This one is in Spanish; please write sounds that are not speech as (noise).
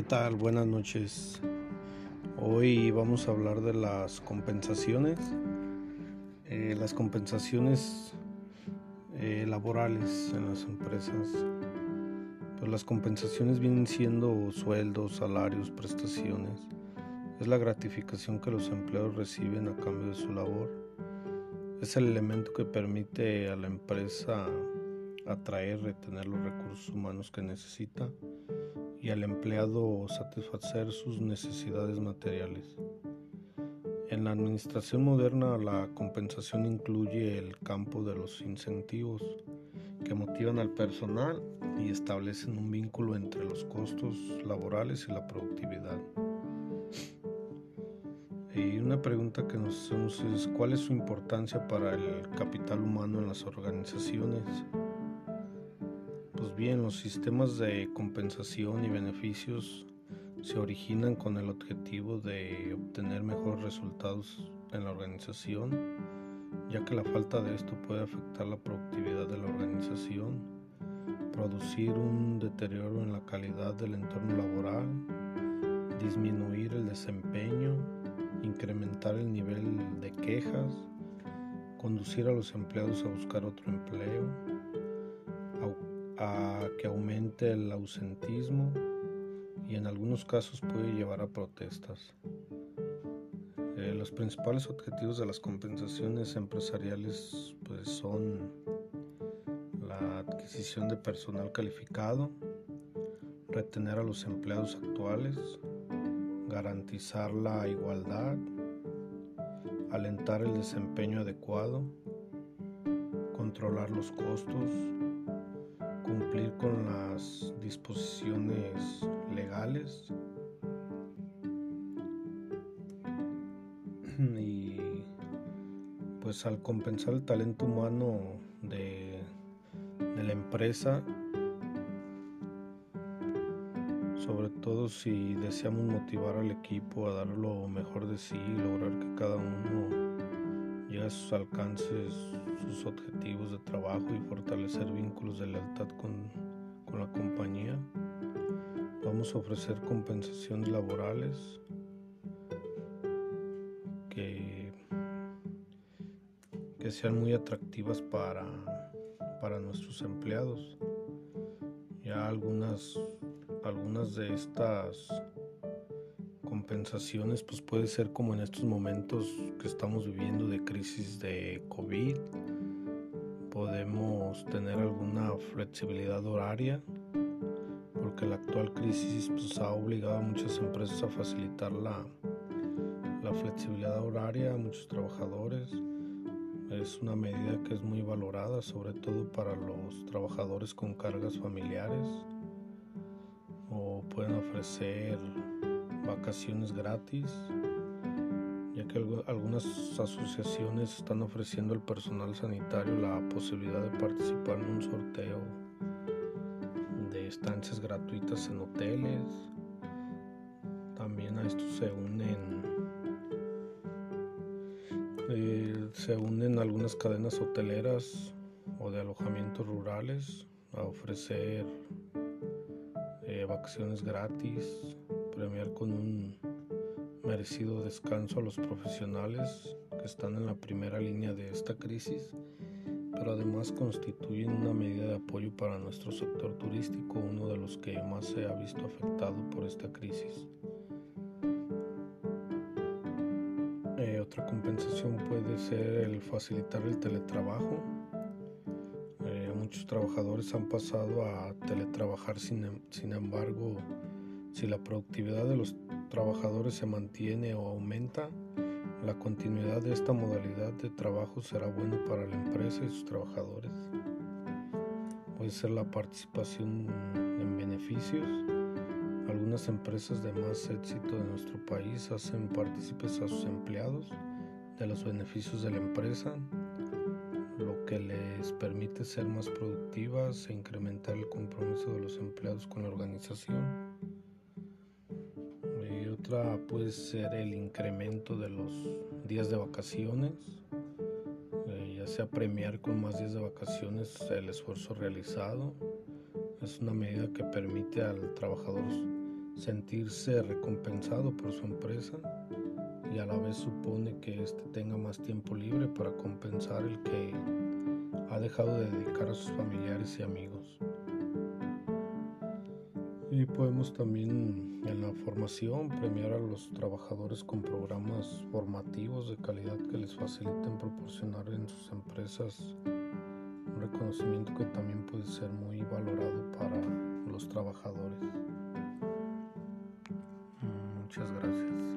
¿qué tal? Buenas noches. Hoy vamos a hablar de las compensaciones. Eh, las compensaciones eh, laborales en las empresas. Pues las compensaciones vienen siendo sueldos, salarios, prestaciones. Es la gratificación que los empleados reciben a cambio de su labor. Es el elemento que permite a la empresa atraer, retener los recursos humanos que necesita al empleado satisfacer sus necesidades materiales. En la administración moderna la compensación incluye el campo de los incentivos que motivan al personal y establecen un vínculo entre los costos laborales y la productividad. Y una pregunta que nos hacemos es ¿cuál es su importancia para el capital humano en las organizaciones? Los sistemas de compensación y beneficios se originan con el objetivo de obtener mejores resultados en la organización, ya que la falta de esto puede afectar la productividad de la organización, producir un deterioro en la calidad del entorno laboral, disminuir el desempeño, incrementar el nivel de quejas, conducir a los empleados a buscar otro empleo, a que aumente el ausentismo y en algunos casos puede llevar a protestas. Eh, los principales objetivos de las compensaciones empresariales pues, son la adquisición de personal calificado, retener a los empleados actuales, garantizar la igualdad, alentar el desempeño adecuado, controlar los costos, cumplir con las disposiciones legales. (clears throat) Y pues al compensar el talento humano de, la empresa sobre todo si deseamos motivar al equipo a dar lo mejor de sí y lograr que cada uno llegue a sus alcances sus objetivos de trabajo y fortalecer vínculos de lealtad con, con la compañía. Vamos a ofrecer compensaciones laborales que, que sean muy atractivas para, para nuestros empleados. Ya algunas, algunas de estas compensaciones pues puede ser como en estos momentos que estamos viviendo de crisis de COVID podemos tener alguna flexibilidad horaria, porque la actual crisis pues, ha obligado a muchas empresas a facilitar la, la flexibilidad horaria a muchos trabajadores. Es una medida que es muy valorada, sobre todo para los trabajadores con cargas familiares, o pueden ofrecer vacaciones gratis ya que algunas asociaciones están ofreciendo al personal sanitario la posibilidad de participar en un sorteo de estancias gratuitas en hoteles. También a esto se unen eh, se unen algunas cadenas hoteleras o de alojamientos rurales a ofrecer eh, vacaciones gratis, premiar con un merecido descanso a los profesionales que están en la primera línea de esta crisis, pero además constituyen una medida de apoyo para nuestro sector turístico, uno de los que más se ha visto afectado por esta crisis. Eh, otra compensación puede ser el facilitar el teletrabajo. Eh, muchos trabajadores han pasado a teletrabajar, sin, em, sin embargo, si la productividad de los trabajadores se mantiene o aumenta, la continuidad de esta modalidad de trabajo será bueno para la empresa y sus trabajadores. Puede ser la participación en beneficios. Algunas empresas de más éxito de nuestro país hacen partícipes a sus empleados de los beneficios de la empresa, lo que les permite ser más productivas e incrementar el compromiso de los empleados con la organización puede ser el incremento de los días de vacaciones, eh, ya sea premiar con más días de vacaciones el esfuerzo realizado. Es una medida que permite al trabajador sentirse recompensado por su empresa y a la vez supone que éste tenga más tiempo libre para compensar el que ha dejado de dedicar a sus familiares y amigos. Y podemos también en la formación premiar a los trabajadores con programas formativos de calidad que les faciliten proporcionar en sus empresas un reconocimiento que también puede ser muy valorado para los trabajadores. Muchas gracias.